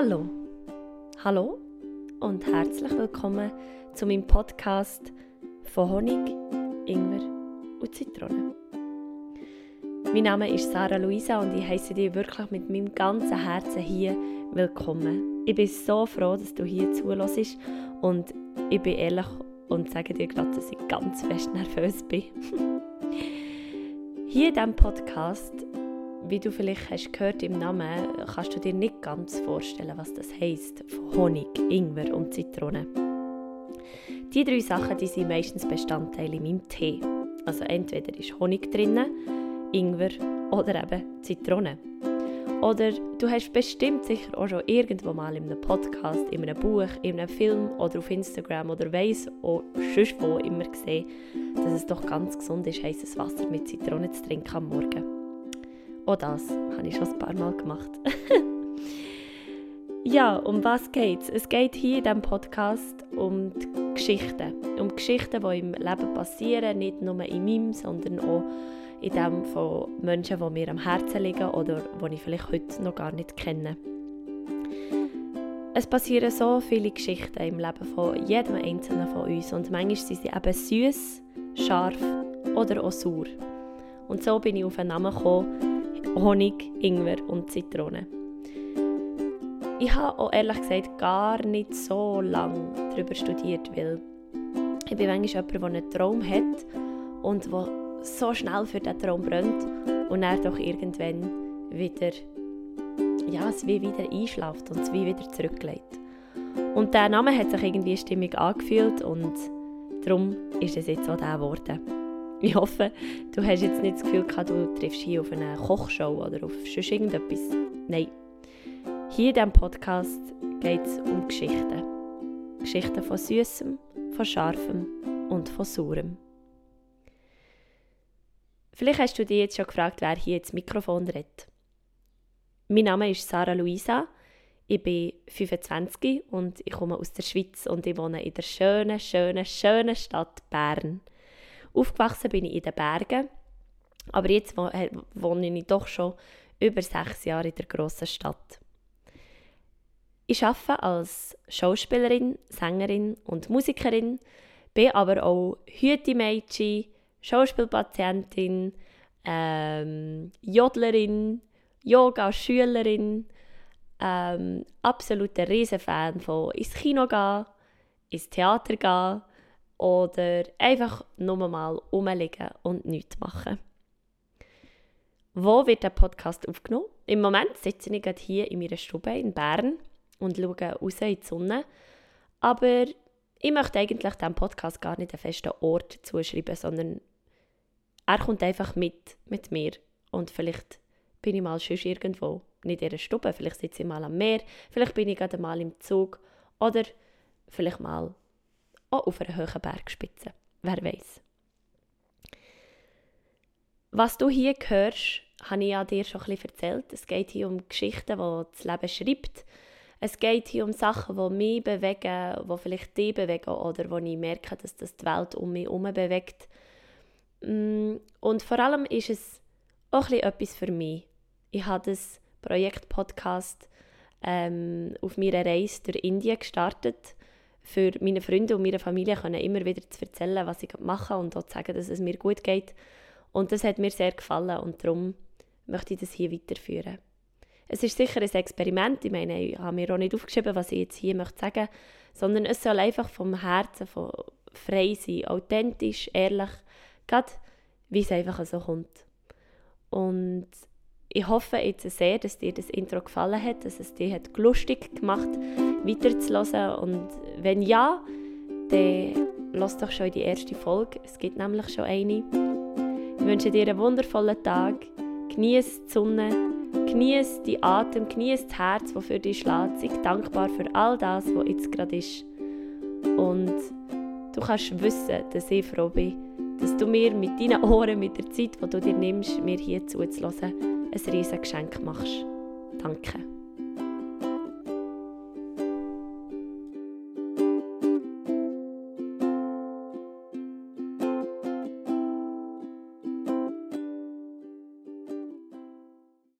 Hallo, hallo und herzlich willkommen zu meinem Podcast von Honig, Ingwer und Zitrone. Mein Name ist Sarah Luisa und ich heiße dich wirklich mit meinem ganzen Herzen hier willkommen. Ich bin so froh, dass du hier zulässt und ich bin ehrlich und sage dir gerade, dass ich ganz fest nervös bin. hier in diesem Podcast wie du vielleicht hast gehört im Namen, kannst du dir nicht ganz vorstellen, was das heisst. Honig, Ingwer und Zitrone. Die drei Sachen die sind meistens Bestandteile in meinem Tee. Also entweder ist Honig drin, Ingwer oder eben Zitrone. Oder du hast bestimmt sicher auch schon irgendwo mal in einem Podcast, in einem Buch, in einem Film oder auf Instagram oder weiss auch sonst wo immer gesehen, dass es doch ganz gesund ist, heißes Wasser mit Zitrone zu trinken am Morgen. Auch das habe ich schon ein paar Mal gemacht. ja, um was geht es? Es geht hier in diesem Podcast um die Geschichten. Um Geschichten, die im Leben passieren, nicht nur in meinem, sondern auch in dem von Menschen, die mir am Herzen liegen oder die ich vielleicht heute noch gar nicht kenne. Es passieren so viele Geschichten im Leben von jedem Einzelnen von uns und manchmal sind sie eben süß, scharf oder auch sauer. Und so bin ich auf einen Namen gekommen, Honig, Ingwer und Zitrone. Ich habe auch ehrlich gesagt gar nicht so lange darüber studiert, weil ich bin manchmal jemand, der einen Traum hat und der so schnell für diesen Traum brennt und er doch irgendwann wieder, ja, es wie wieder einschläft und es wie wieder zurücklegt. Und der Name hat sich irgendwie stimmig angefühlt und darum ist es jetzt auch der geworden. Ich hoffe, du hast jetzt nicht das Gefühl gehabt, du triffst hier auf eine Kochshow oder auf sonst irgendetwas. Nein. Hier in diesem Podcast geht es um Geschichten. Geschichten von Süßem, von Scharfem und von Saurem. Vielleicht hast du dich jetzt schon gefragt, wer hier ins Mikrofon redet. Mein Name ist Sarah Luisa. Ich bin 25 und ich komme aus der Schweiz und ich wohne in der schönen, schönen, schönen Stadt Bern. Aufgewachsen bin ich in den Bergen, aber jetzt wohne ich doch schon über sechs Jahre in der grossen Stadt. Ich arbeite als Schauspielerin, Sängerin und Musikerin, bin aber auch Hütemädchen, Schauspielpatientin, ähm, Jodlerin, Yoga-Schülerin, ähm, absoluter Riesenfan von ins Kino gehen, ins Theater gehen, oder einfach nur mal rumliegen und nichts machen. Wo wird der Podcast aufgenommen? Im Moment sitze ich gerade hier in meiner Stube in Bern und schaue raus in die Sonne. Aber ich möchte eigentlich diesem Podcast gar nicht einen festen Ort zuschreiben, sondern er kommt einfach mit, mit mir. Und vielleicht bin ich mal schon irgendwo, nicht in einer Stube, vielleicht sitze ich mal am Meer, vielleicht bin ich gerade mal im Zug oder vielleicht mal auch auf einer hohen Bergspitze. Wer weiß. Was du hier hörst, habe ich ja dir schon ein bisschen erzählt. Es geht hier um Geschichten, die das Leben schreibt. Es geht hier um Sachen, die mich bewegen, die vielleicht dich bewegen oder wo ich merke, dass das die Welt um mich herum bewegt. Mm, und vor allem ist es auch ein etwas für mich. Ich habe das Projekt Podcast ähm, auf meiner Reise durch Indien gestartet für meine Freunde und meine Familie können immer wieder zu erzählen, was ich mache und auch zu sagen, dass es mir gut geht. Und das hat mir sehr gefallen und darum möchte ich das hier weiterführen. Es ist sicher ein Experiment, ich meine, ich habe mir auch nicht aufgeschrieben, was ich jetzt hier möchte sagen, sondern es soll einfach vom Herzen von frei sein, authentisch, ehrlich, gerade wie es einfach so kommt. Und ich hoffe jetzt sehr, dass dir das Intro gefallen hat, dass es dir hat lustig gemacht weiterzuhören. Und wenn ja, dann lass doch schon die erste Folge. Es gibt nämlich schon eine. Ich wünsche dir einen wundervollen Tag. Genieße die Sonne, genieße die Atem, genieße das Herz, das für dich schlägt. Sei dankbar für all das, was jetzt gerade ist. Und du kannst wissen, dass ich froh bin, dass du mir mit deinen Ohren, mit der Zeit, die du dir nimmst, mir hier zuzulassen, ein riesiges Geschenk machst. Danke.